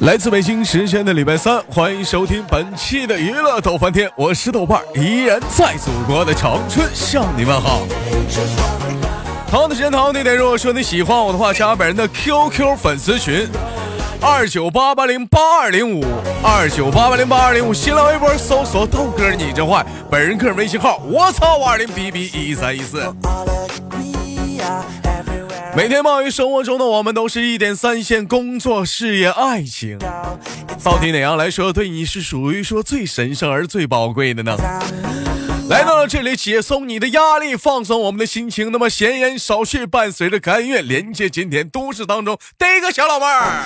来自北京时间的礼拜三，欢迎收听本期的娱乐逗翻天，我是豆瓣，依然在祖国的长春向你们好。同样的时间，同样的点，如果说你喜欢我的话，加本人的 QQ 粉丝群二九八八零八二零五二九八八零八二零五，新浪微博搜索豆哥你真坏，本人个人微信号我操五二零 B B 一三一四。每天忙于生活中的我们，都是一点三线：工作、事业、爱情。到底哪样来说，对你是属于说最神圣而最宝贵的呢？来到了这里，解松你的压力，放松我们的心情。那么闲言少叙，伴随着甘愿连接今天都市当中第一个小老妹儿。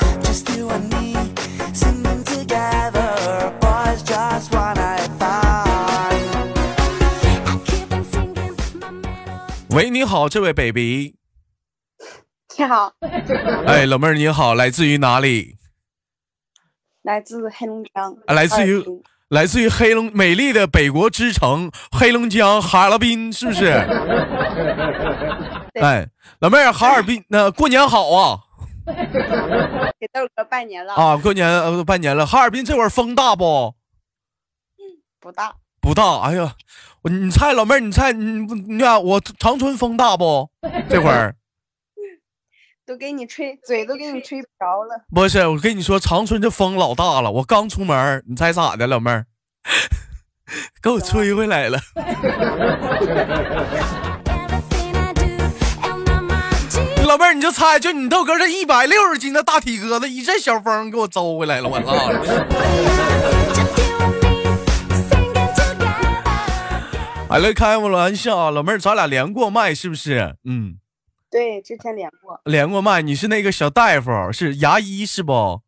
喂，你好，这位 baby。你好，哎，老妹儿你好，来自于哪里？来自黑龙江，来自于来自于黑龙美丽的北国之城黑龙江哈尔滨，是不是？哎，老妹儿，哈尔滨那过年好啊！给豆哥拜年了啊！过年呃拜年了，哈尔滨这会儿风大不？不大，不大。哎呀，你猜老妹儿，你猜你你看我长春风大不？这会儿？都给你吹嘴都给你吹瓢了。不是，我跟你说，长春这风老大了。我刚出门，你猜咋的，老妹儿？给我吹回来了。老妹儿，你就猜，就你豆哥这一百六十斤的大体格子，一阵小风给我招回来了，我操！哎，来开我玩笑，老妹儿，咱俩连过麦是不是？嗯。对，之前连过，连过麦。你是那个小大夫，是牙医是不？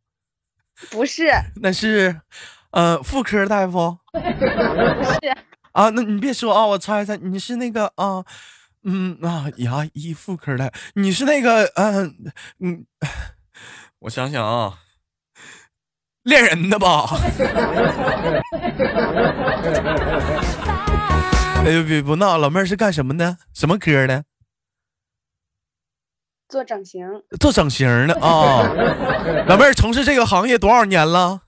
不是，那是，呃，妇科大夫。不 是啊，那你别说啊，我猜猜，你是那个啊，嗯啊，牙医妇科的，你是那个，嗯嗯，我想想啊，恋人的吧？哎呦，别不闹，老妹儿是干什么的？什么科的？做整形，做整形的啊！老妹儿从事这个行业多少年了？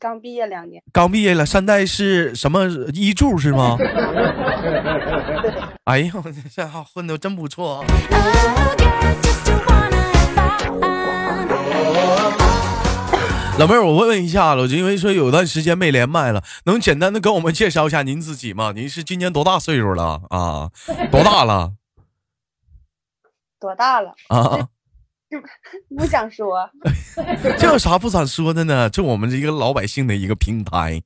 刚毕业两年。刚毕业了，现在是什么医助是吗？哎呦，这哈混的真不错。老妹儿，我问问一下了，就因为说有段时间没连麦了，能简单的跟我们介绍一下您自己吗？您是今年多大岁数了啊？多大了？多大了啊？不想说，这有啥不想说的呢？这我们这一个老百姓的一个平台，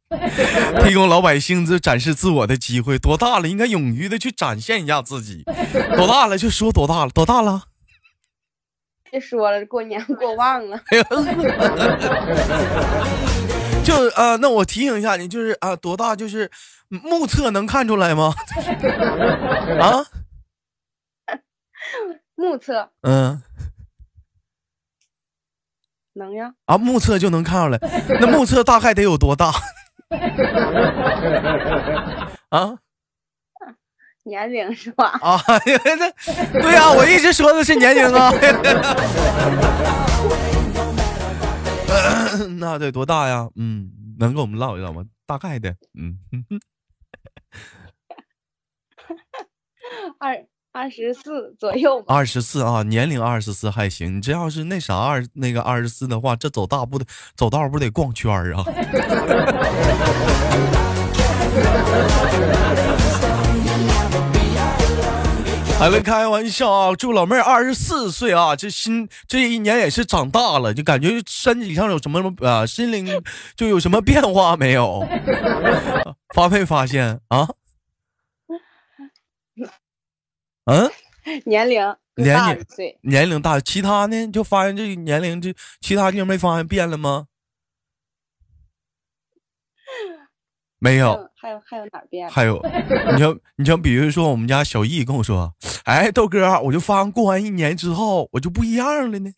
提供老百姓这展示自我的机会。多大了，应该勇于的去展现一下自己。多大了就说多大了，多大了？别说了，过年过忘了。就呃，那我提醒一下你，就是啊，多大？就是目测能看出来吗？啊？目测，嗯，能呀。啊，目测就能看出来，那目测大概得有多大？啊？年龄是吧？啊，那对呀，我一直说的是年龄啊。那得多大呀？嗯，能跟我们唠一唠吗？大概的，嗯。二。二十四左右，二十四啊，年龄二十四还行。你这要是那啥二那个二十四的话，这走大不得走道不得逛圈儿啊？还没开玩笑啊！祝老妹儿二十四岁啊，这心这一年也是长大了，就感觉身体上有什么什么啊，心灵就有什么变化没有？发没发现啊？嗯，年龄年龄年龄大，其他呢？就发现这年龄，这其他地方没发现变了吗？没有，还有还有哪变？还有，你像你像，比如说我们家小易跟我说：“哎，豆哥，我就发现过完一年之后，我就不一样了呢。”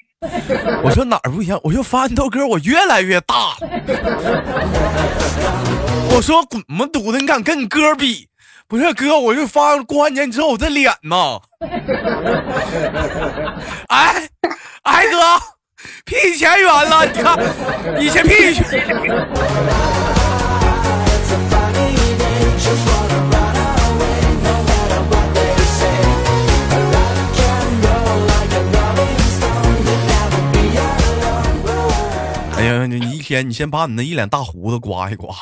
我说哪儿不一样？我就发现豆哥，我越来越大了。我说滚么犊子，你敢跟你哥比？不是哥，我就发过完年之后我这脸呐，哎，哎哥，比以前远了。你看，以前比哎呀，你一天你先把你那一脸大胡子刮一刮，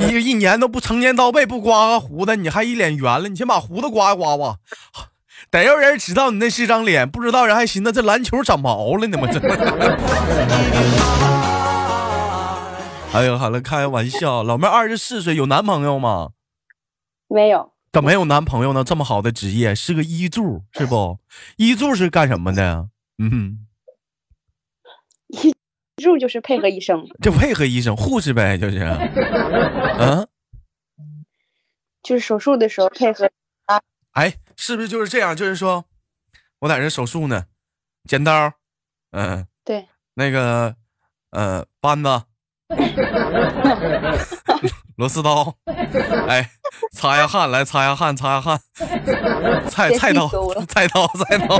一一年都不成年到背不刮个胡子，你还一脸圆了，你先把胡子刮一刮吧。得有人知道你那是张脸，不知道人还寻思这篮球长毛了呢吗？这。哎呦，好了，开玩笑，老妹二十四岁，有男朋友吗？没有。怎么没有男朋友呢？这么好的职业，是个医助，是不？医助是干什么的？嗯。医助就是配合医生。就配合医生，护士呗，就是。嗯。就是手术的时候配合啊。哎。是不是就是这样？就是说，我在这手术呢，剪刀，嗯，对，那个，呃，扳子，螺丝刀，哎，擦下汗来，擦下汗，擦下汗，菜菜刀，菜刀，菜刀，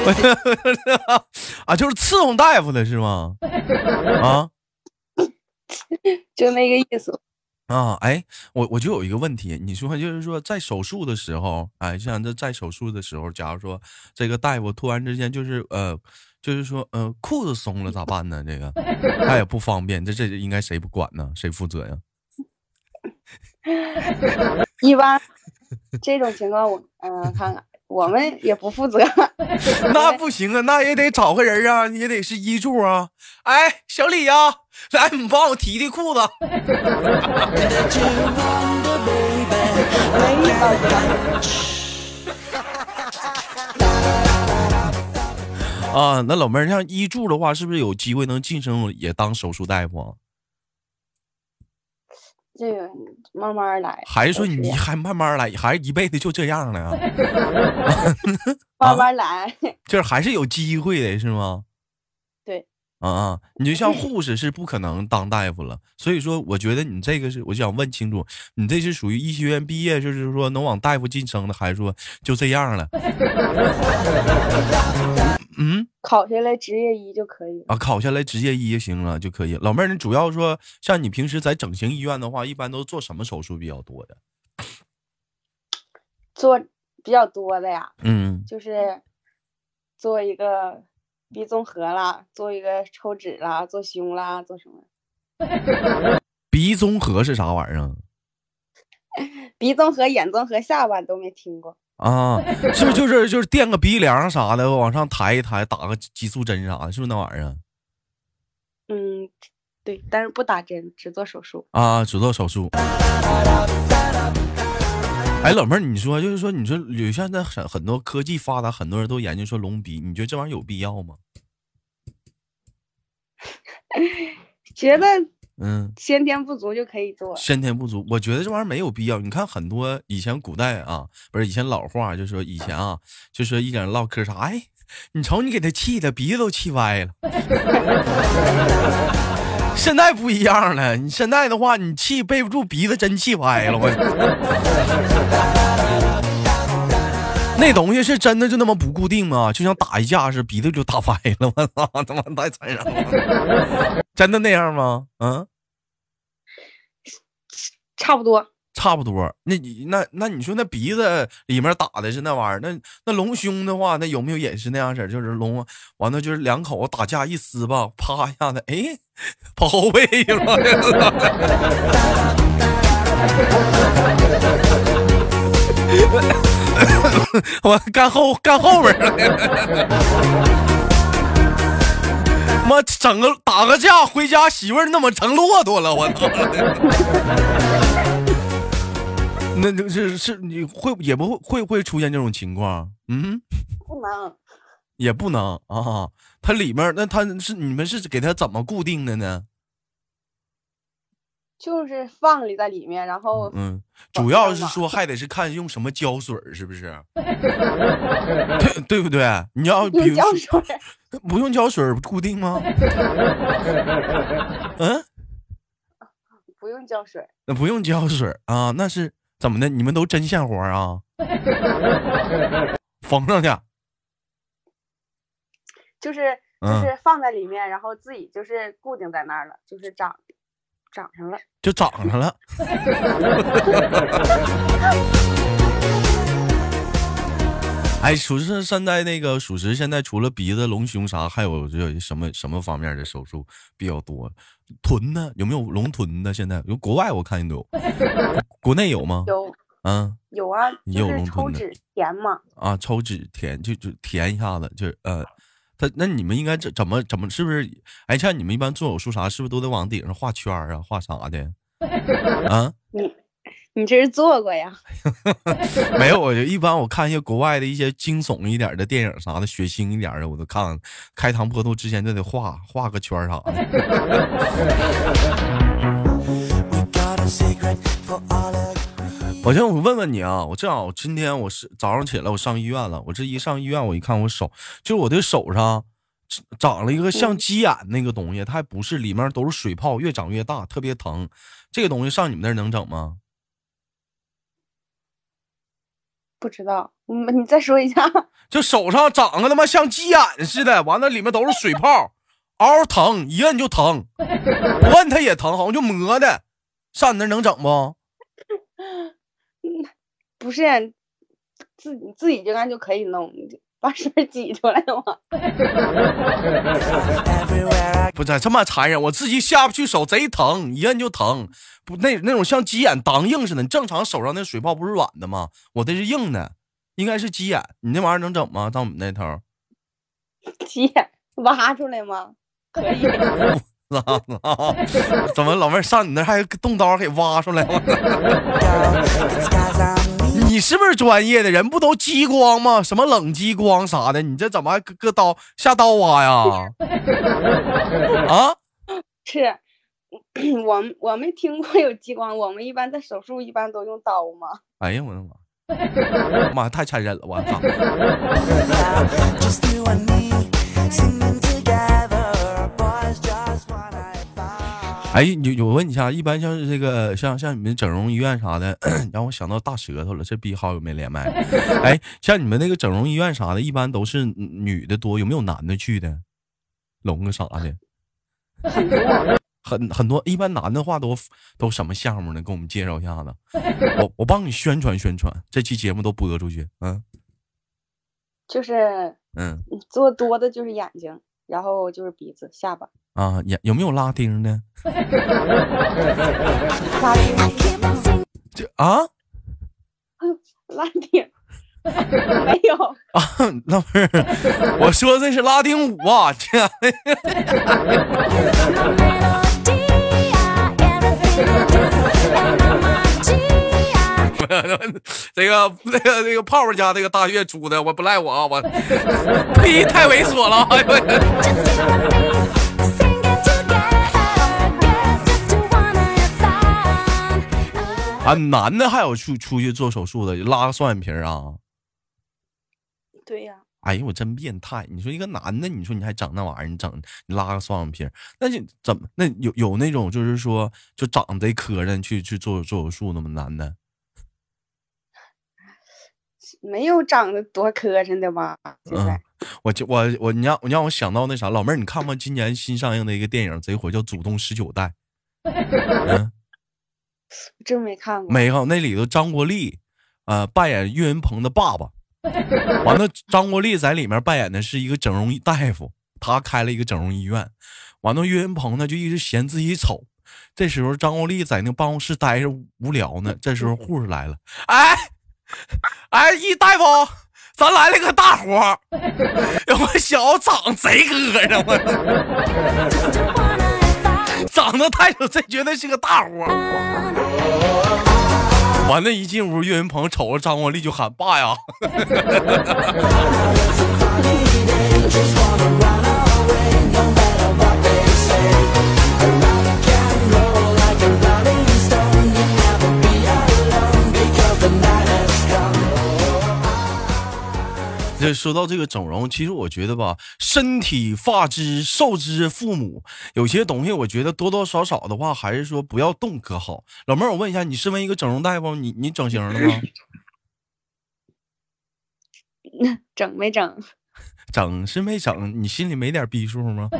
啊，就是伺候大夫的是吗？啊，就那个意思。啊，哎，我我就有一个问题，你说就是说在手术的时候，哎，像这在手术的时候，假如说这个大夫突然之间就是呃，就是说呃裤子松了咋办呢？这个他也不方便，这这应该谁不管呢？谁负责呀？一般这种情况，我嗯，看看。我们也不负责，那不行啊，那也得找个人啊，也得是医助啊。哎，小李呀，来，你帮我提提裤子。啊，那老妹儿，像医助的话，是不是有机会能晋升也当手术大夫？这个慢慢来，还是说你还慢慢来，还是一辈子就这样了呀？慢慢来，就是还是有机会的，是吗？对，啊啊，你就像护士是不可能当大夫了，所以说我觉得你这个是，我想问清楚，你这是属于医学院毕业，就是说能往大夫晋升的，还是说就这样了？嗯，考下来职业医就可以啊，考下来职业医就行了就可以。老妹儿，你主要说像你平时在整形医院的话，一般都做什么手术比较多的？做比较多的呀，嗯，就是做一个鼻综合啦，做一个抽脂啦，做胸啦，做什么？鼻综合是啥玩意儿？鼻综合、眼综合、下巴都没听过。啊，是不是就是就是垫个鼻梁啥的，往上抬一抬，打个激素针啥的，是不是那玩意儿？嗯，对，但是不打针，只做手术。啊，只做手术。哎，老妹儿，你说就是说，你说有现在很很多科技发达，很多人都研究说隆鼻，你觉得这玩意儿有必要吗？觉得。嗯，先天不足就可以做。先天不足，我觉得这玩意儿没有必要。你看很多以前古代啊，不是以前老话，就说以前啊，就说一点唠嗑啥，哎，你瞅你给他气的鼻子都气歪了。现在不一样了，你现在的话，你气背不住，鼻子真气歪了。我 那东西是真的就那么不固定吗？就像打一架似的，鼻子就打歪了。我操，他妈太残忍了！真的那样吗？嗯。差不多，差不多。那你那那你说那鼻子里面打的是那玩意儿？那那隆胸的话，那有没有也是那样式儿？就是隆完了就是两口子打架一撕吧，啪一下子，哎，跑后背了。我干后干后边了。妈，整个打个架回家，媳妇儿那么成骆驼了，我操！那就是是你会也不会会不会出现这种情况？嗯，不能，也不能啊。它里面那它是你们是给它怎么固定的呢？就是放里在里面，然后嗯，主要是说还得是看用什么胶水，是不是？对对不对？你要用胶水，不用胶水固定吗？嗯，不用胶水，那不用胶水啊？那是怎么的？你们都针线活啊？缝上去？就是就是放在里面，然后自己就是固定在那儿了，就是长长上了，就长上了。哎，属实现在那个属实现在除了鼻子、隆胸啥，还有这什么什么方面的手术比较多？臀呢？有没有隆臀的？现在有国外我看都有，国内有吗？有，嗯，有啊，就是抽脂填嘛。啊，抽脂填就就填一下子，就呃，他那你们应该怎怎么怎么是不是？哎，像你们一般做手术啥，是不是都得往顶上画圈啊，画啥的？啊？你你这是做过呀？没有，我就一般我看一些国外的一些惊悚一点的电影啥的，血腥一点的，我都看。开膛破肚之前就得画画个圈啥的。我先我问问你啊，我正好今天我是早上起来我上医院了，我这一上医院我一看我手，就是我的手上长了一个像鸡眼那个东西，它还不是里面都是水泡，越长越大，特别疼。这个东西上你们那儿能整吗？不知道，你再说一下。就手上长个他妈像鸡眼似的，完了里面都是水泡，嗷嗷疼，一摁就疼，不摁它也疼，好像就磨的。上你那能整不？不是，自己自己就干就可以弄，把水挤出来吗？不是这么残忍，我自己下不去手，贼疼，一摁就疼。不，那那种像鸡眼当硬似的。你正常手上那水泡不是软的吗？我这是硬的，应该是鸡眼。你那玩意儿能整吗？到我们那头？鸡眼挖出来吗？可以。怎么老妹儿上你那还动刀给挖出来吗？你是不是专业的人？不都激光吗？什么冷激光啥的？你这怎么还搁刀下刀挖呀？啊？是我我没听过有激光，我们一般在手术一般都用刀吗？哎呀，我的妈！妈太残忍了，我操！哎，有我问一下，一般像是这个，像像你们整容医院啥的，让我想到大舌头了。这逼好久没连麦。哎，像你们那个整容医院啥的，一般都是女的多，有没有男的去的？隆个啥的？很很多。一般男的话都都什么项目呢？给我们介绍一下子。我我帮你宣传宣传，这期节目都播出去。嗯，就是嗯，做多的就是眼睛，然后就是鼻子、下巴。啊，有有没有拉丁的？拉丁？就啊？拉丁？没有啊？那不是？我说这是拉丁舞啊！这。这个这个这个泡泡家这个大月租的，我不赖我啊！我 呸，太猥琐了！啊，男的还有出出去做手术的，拉个双眼皮啊？对呀。哎呀，我真变态！你说一个男的，你说你还整那玩意儿，你整你拉个双眼皮，那就怎么？那有有那种就是说就长得磕碜去去做做手术的吗？男的？没有长得多磕碜的吧？嗯，我就我我你让你让我想到那啥，老妹儿，你看过今年新上映的一个电影贼火，叫《祖宗十九代》。嗯。真没看过，没有那里头张国立，呃，扮演岳云鹏的爸爸。完了，张国立在里面扮演的是一个整容大夫，他开了一个整容医院。完了，岳云鹏呢就一直嫌自己丑。这时候张国立在那办公室待着无聊呢，这时候护士来了，哎，哎，一大夫，咱来了个大活儿，我小子长贼磕碜，我。长得太丑，这绝对是个大活儿。完了，一进屋，岳云鹏瞅着张国立就喊爸呀。这说到这个整容，其实我觉得吧，身体发之受之父母，有些东西我觉得多多少少的话，还是说不要动可好。老妹儿，我问一下，你身为一个整容大夫，你你整形了吗？整没整？整是没整，你心里没点逼数吗？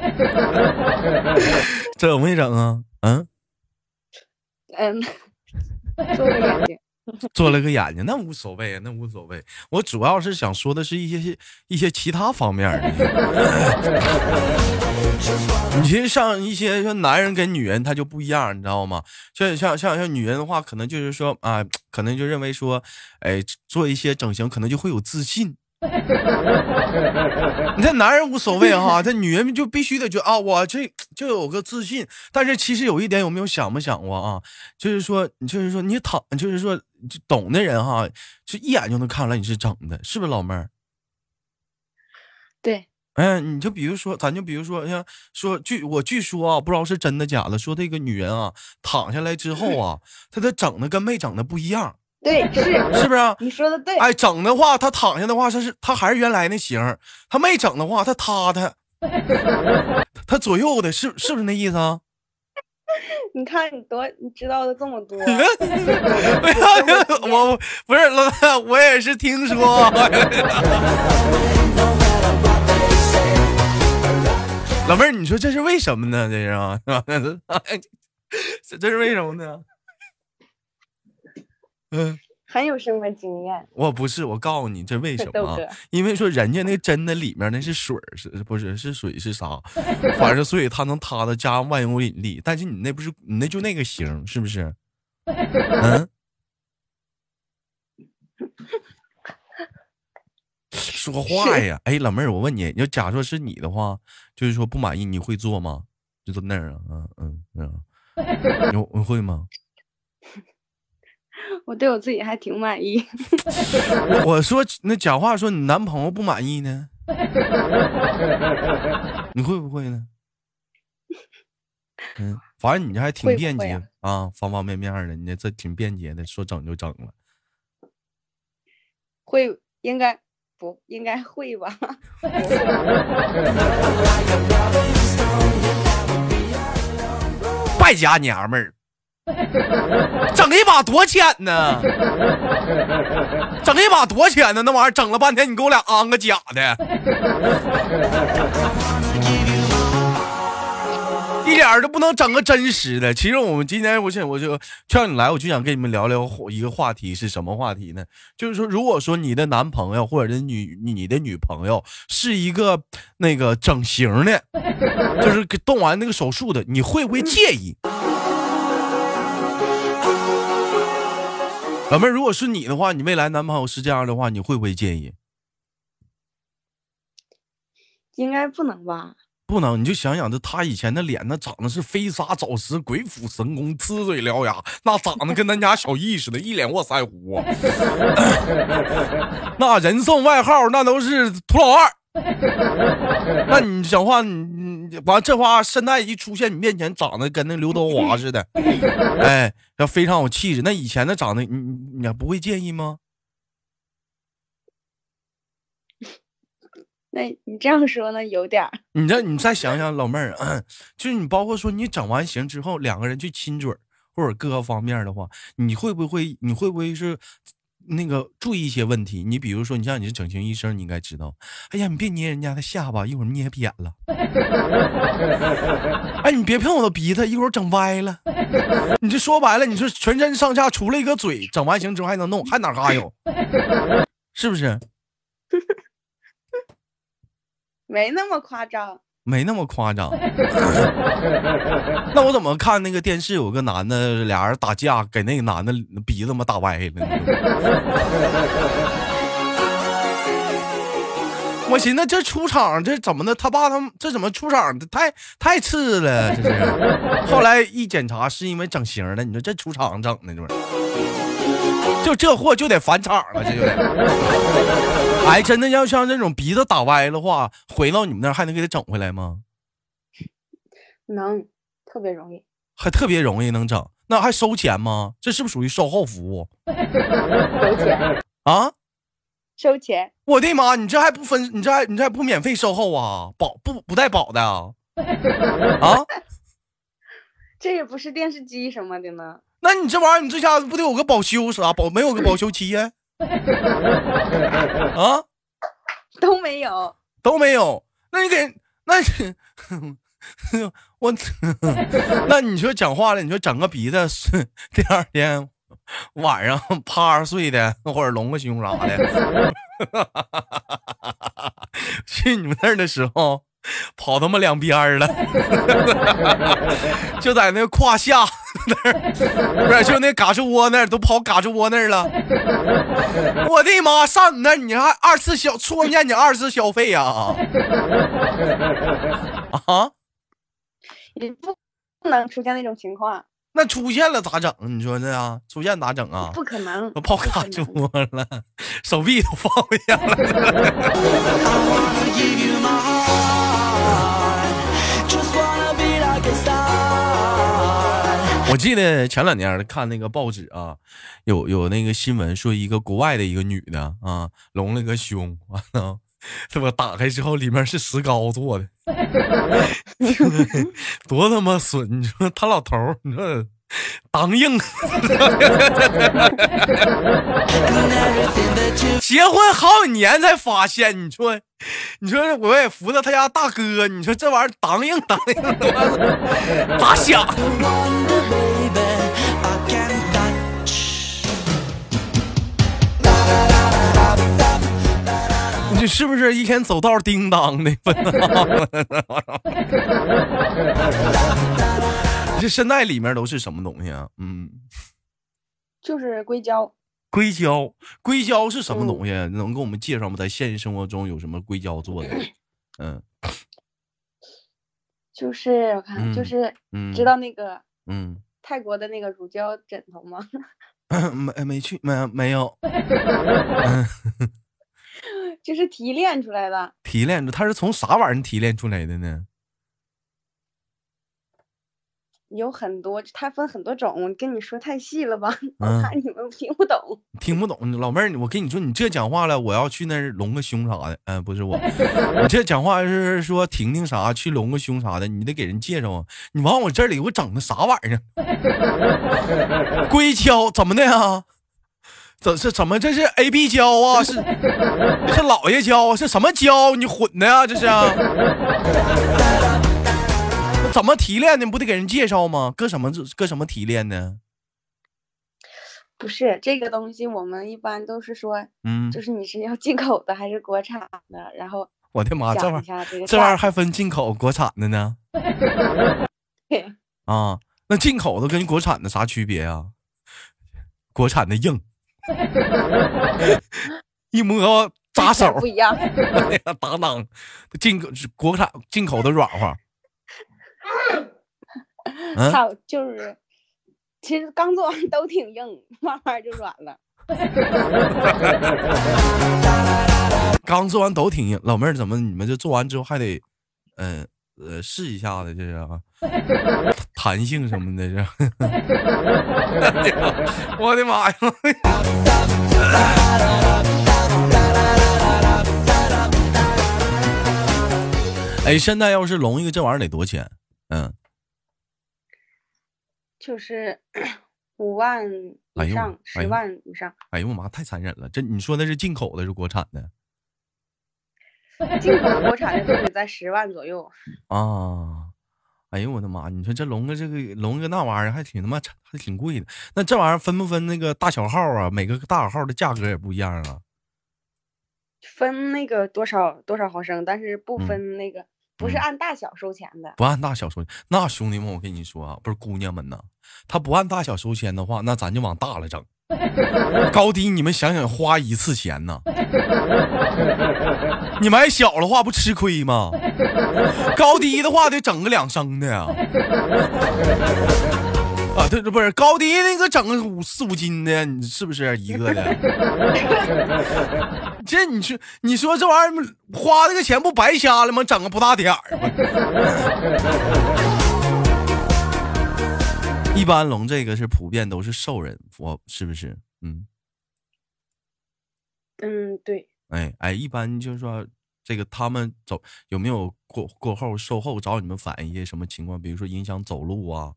整没整啊？嗯嗯，做个眼睛。做了个眼睛，那无所谓，那无所谓。我主要是想说的是一些一些其他方面的。你其实像一些像男人跟女人他就不一样，你知道吗？像像像像女人的话，可能就是说啊，可能就认为说，哎，做一些整形可能就会有自信。你这男人无所谓哈，这女人就必须得觉啊，我这就有个自信。但是其实有一点，有没有想没想过啊？就是说，就是说，你躺，就是说，懂的人哈，就一眼就能看出来你是整的，是不是老妹儿？对，哎，你就比如说，咱就比如说，像说据我据说啊，不知道是真的假的，说这个女人啊，躺下来之后啊，她的整的跟没整的不一样。对，是是不是？你说的对。哎，整的话，她躺下的话，她是她还是原来那型她没整的话，她塌塌，她左右的，是是不是那意思啊？你看你多，你知道的这么多。我不是老大我也是听说。老妹儿，你说这是为什么呢？这是，这是为什么呢？嗯，很有生活经验。我不是，我告诉你这为什 么？因为说人家那真的里面那是水是不是是水是啥？反正所以它能塌的加万有引力。但是你那不是你那就那个型是不是？嗯。说话呀！哎，老妹儿，我问你，要假如说是你的话，就是说不满意，你会做吗？就坐那儿啊，嗯嗯嗯，你 你会吗？我对我自己还挺满意。我说那假话说你男朋友不满意呢？你会不会呢？嗯，反正你这还挺便捷啊，方方面面的，你这挺便捷的，说整就整了。会应该不应该会吧？败家娘们儿。整一把多钱呢？整一把多钱呢？那玩意儿整了半天，你给我俩安个假的，一点都不能整个真实的。其实我们今天，我想我就叫你来，我就想跟你们聊聊一个话题，是什么话题呢？就是说，如果说你的男朋友或者是女你的女朋友是一个那个整形的，就是动完那个手术的，你会不会介意？老妹儿，如果是你的话，你未来男朋友是这样的话，你会不会介意？应该不能吧？不能，你就想想，这他以前的脸，那长得是飞沙走石、鬼斧神工、呲嘴獠牙，那长得跟咱家小易似的，一脸络腮胡，那人送外号，那都是土老二。那你讲话，你你完这话，现在一出现你面前，长得跟那刘德华似的，哎。要非常有气质，那以前的长得，你你你不会介意吗？那你这样说呢，有点儿。你这你再想想，老妹儿，就是你包括说你整完型之后，两个人去亲嘴或者各个方面的话，你会不会你会不会是？那个注意一些问题，你比如说，你像你是整形医生，你应该知道。哎呀，你别捏人家的下巴，一会儿捏扁了。哎，你别碰我的鼻子，一会儿整歪了。你这说白了，你说全身上下除了一个嘴，整完型之后还能弄，还哪嘎有？是不是？没那么夸张。没那么夸张，那我怎么看那个电视？有个男的，俩人打架，给那个男的鼻子嘛打歪了。我寻思这出场这怎么的？他爸他这怎么出场？太太次了，这是。后来一检查，是因为整形了。你说这出场整的，这玩意就这货就得返场了，这就得。哎，真的要像这种鼻子打歪的话，回到你们那儿还能给他整回来吗？能，特别容易，还特别容易能整。那还收钱吗？这是不是属于售后服务？收钱啊？收钱。我的妈，你这还不分，你这还你这还不免费售后啊？保不不带保的啊？啊？这也不是电视机什么的呢。那你这玩意儿，你这家不得有个保修啥保？没有个保修期呀？啊？都没有，都没有。那你给那你我，那你说讲话了，你说整个鼻子，第二天晚上趴着睡的，或者隆个胸啥的，去你们那儿的时候。跑他妈两边了，就在那胯下那儿，不是就那嘎吱窝那儿，都跑嘎吱窝那儿了。我的妈，上你那你还二次消，出现你二次消费呀？啊？也不不能出现那种情况。那出现了咋整？你说这啊？出现咋整啊？不可能，都跑嘎吱窝了，手臂都放下了。记得前两年看那个报纸啊，有有那个新闻说一个国外的一个女的啊，隆了个胸，完了，这么打开之后里面是石膏做的，多他妈损！你说他老头儿，你说当硬，结婚好几年才发现，你说，你说我也服了他家大哥，你说这玩意儿当硬当硬的，咋想？你是不是一天走道叮当的？这现在里面都是什么东西啊？嗯，就是硅胶。硅胶，硅胶是什么东西？能给我们介绍吗？在现实生活中有什么硅胶做的？嗯，就是我看，就是知道那个嗯泰国的那个乳胶枕头吗？没没去没没有。就是提炼出来的。提炼出，它是从啥玩意儿提炼出来的呢？有很多，它分很多种，跟你说太细了吧？我怕你们听不懂。听不懂，老妹儿，我跟你说，你这讲话了，我要去那儿隆个胸啥的。嗯，不是我，我这讲话是说婷婷啥去隆个胸啥的，你得给人介绍啊。你往我这里给我整的啥玩意儿？硅胶怎么的啊？这是怎么？这是 A B 胶啊？是是老爷胶啊？是什么胶？你混的呀？这是？怎么提炼的？不得给人介绍吗？搁什么搁什么提炼呢？不是这个东西，我们一般都是说，嗯，就是你是要进口的还是国产的？然后我的妈，这玩意儿这玩意儿还分进口、国产的呢？啊，那进口的跟国产的啥区别啊？国产的硬，一摸扎手不一样。当当，进口国产进口的软和。操，就是，其实刚做完都挺硬，慢慢就软了。刚做完都挺硬，老妹儿怎么你们这做完之后还得，嗯呃试一下子，这是啊，弹性什么的，这。我的妈呀！哎，现在要是隆一个这玩意儿得多钱？嗯。就是 五万以上，十万以上。哎呦我妈，太残忍了！这你说的是进口的，是国产的？进口的、国产的都得在十万左右。啊！哎呦我的妈！你说这龙哥这个龙哥那玩意儿还挺他妈还挺贵的。那这玩意儿分不分那个大小号啊？每个大小号的价格也不一样啊。分那个多少多少毫升，但是不分那个。不是按大小收钱的，不按大小收钱。那兄弟们，我跟你说啊，不是姑娘们呐，他不按大小收钱的话，那咱就往大了整。高低你们想想，花一次钱呢？你买小的话不吃亏吗？高低的话得整个两升的呀。啊，这这不是高低那个整个五四五斤的，你是不是一个的？这你说你说这玩意儿花这个钱不白瞎了吗？整个不大点儿吗？一般龙这个是普遍都是兽人，我是不是？嗯嗯，对。哎哎，一般就是说。这个他们走有没有过过后售后找你们反映一些什么情况？比如说影响走路啊，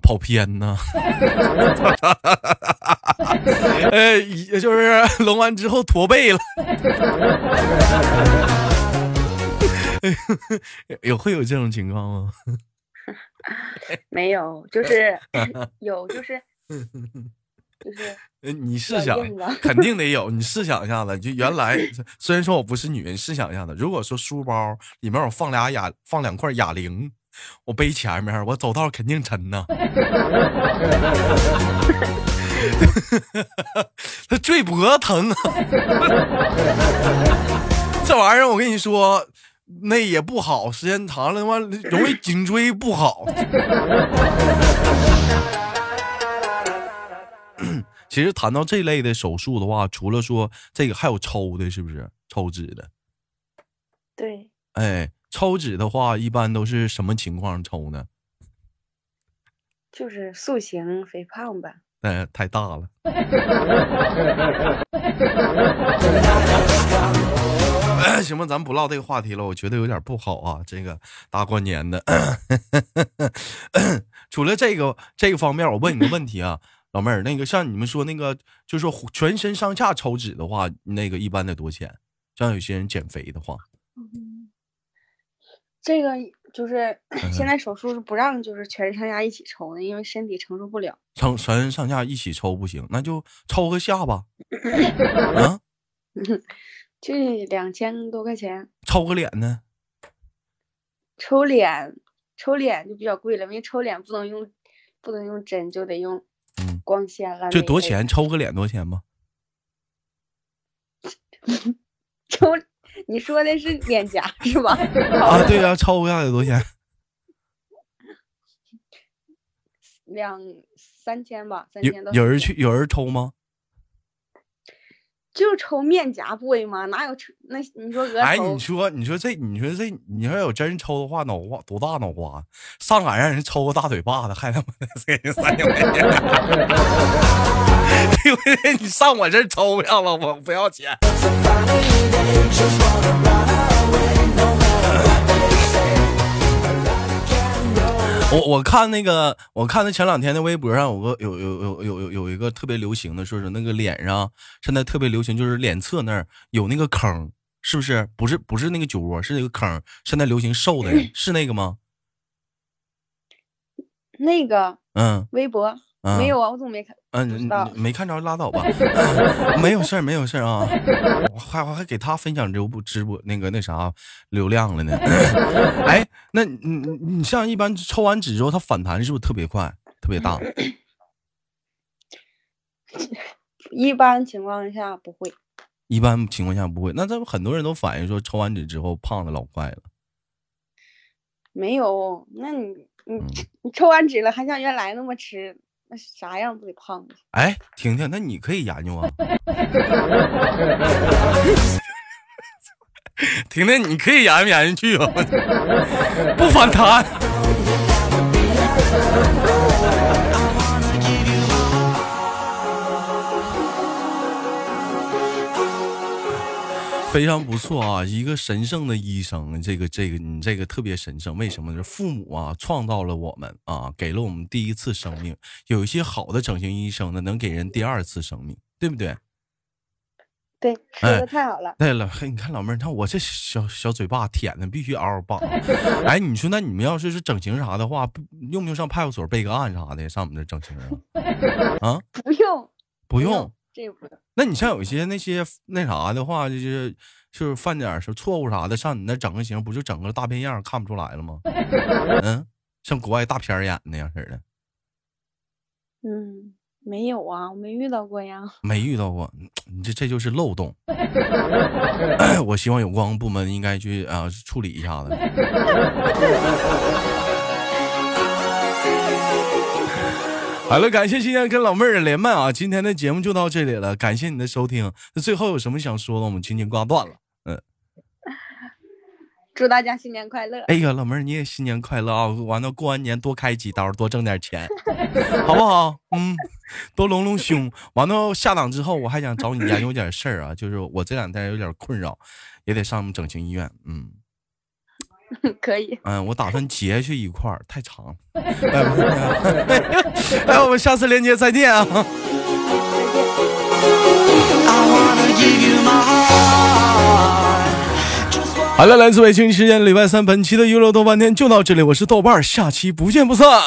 跑偏呢？呃，就是隆完之后驼背了。有会有这种情况吗？没有，就是有，就是。就是，你试想，肯定得有。你试想一下子，就原来虽然说我不是女人，试想一下子，如果说书包里面我放俩哑，放两块哑铃，我背前面，我走道肯定沉呐。他坠脖疼啊！这玩意儿我跟你说，那也不好，时间长了，他妈容易颈椎不好。其实谈到这类的手术的话，除了说这个，还有抽的，是不是抽脂的？对。哎，抽脂的话，一般都是什么情况抽呢？就是塑形、肥胖吧。哎，太大了。行吧，咱不唠这个话题了，我觉得有点不好啊。这个大过年的，除了这个这个方面，我问你个问题啊。老妹儿，那个像你们说那个，就是说全身上下抽脂的话，那个一般得多钱？像有些人减肥的话，这个就是 现在手术是不让，就是全身上下一起抽的，因为身体承受不了。全全身上下一起抽不行，那就抽个下巴。啊，就两千多块钱。抽个脸呢？抽脸，抽脸就比较贵了，因为抽脸不能用，不能用针，就得用。光鲜了，这多钱？抽个脸多钱吗？抽，你说的是脸颊是吧？啊，对呀，抽个下得多钱？两三千吧，三千有。有人去，有人抽吗？就抽面颊部位吗？哪有抽？那你说额头？哎，你说，你说这，你说这，你要有真抽的话，脑瓜多大脑瓜？上赶让人抽个大嘴巴子，还他妈给人三千块钱？对不对？你上我这抽上了，我不要钱。我我看那个，我看那前两天的微博上有个有有有有有有一个特别流行的，说是那个脸上现在特别流行，就是脸侧那儿有那个坑，是不是？不是不是那个酒窝，是那个坑。现在流行瘦的人 是那个吗？那个嗯，微博。没有啊，我怎么没看？嗯，没看着拉倒吧，没有事儿，没有事儿啊。我还我还给他分享流播直播那个那啥流量了呢。哎，那你你你像一般抽完纸之后，它反弹是不是特别快，特别大？一般情况下不会。一般情况下不会。那这不很多人都反映说，抽完纸之后胖的老快了。没有，那你你你抽完纸了，还像原来那么吃？啥样不得胖？哎，婷婷，那你可以研究啊。婷婷，你可以研究研究去啊，不反弹。非常不错啊，一个神圣的医生，这个这个你这个特别神圣，为什么呢？父母啊创造了我们啊，给了我们第一次生命。有一些好的整形医生呢，能给人第二次生命，对不对？对，说的太好了。对了，嘿，你看老妹儿，你看我这小小嘴巴舔的必须嗷嗷棒。哎，你说那你们要是是整形啥的话，用不用上派出所备个案啥的，上我们这整形啊？啊？不用，不用。这不，那你像有些那些那啥的话，就是就是犯点是错误啥的，上你那整个型，不就整个大变样，看不出来了吗？嗯，像国外大片演那样似的。嗯，没有啊，我没遇到过呀。没遇到过，你这这就是漏洞。我希望有关部门应该去啊处理一下子。好了，感谢今天跟老妹儿的连麦啊！今天的节目就到这里了，感谢你的收听。那最后有什么想说的，我们轻轻挂断了。嗯，祝大家新年快乐！哎呀，老妹儿你也新年快乐啊！完了过完年多开几刀，多挣点钱，好不好？嗯，多隆隆胸。完了下档之后，我还想找你研究点事儿啊，就是我这两天有点困扰，也得上整形医院。嗯，可以。嗯，我打算截去一块儿，太长了。哎，我们下次连接再见啊！好了，来自北京时间礼拜三，本期的娱乐豆瓣天就到这里，我是豆瓣，下期不见不散。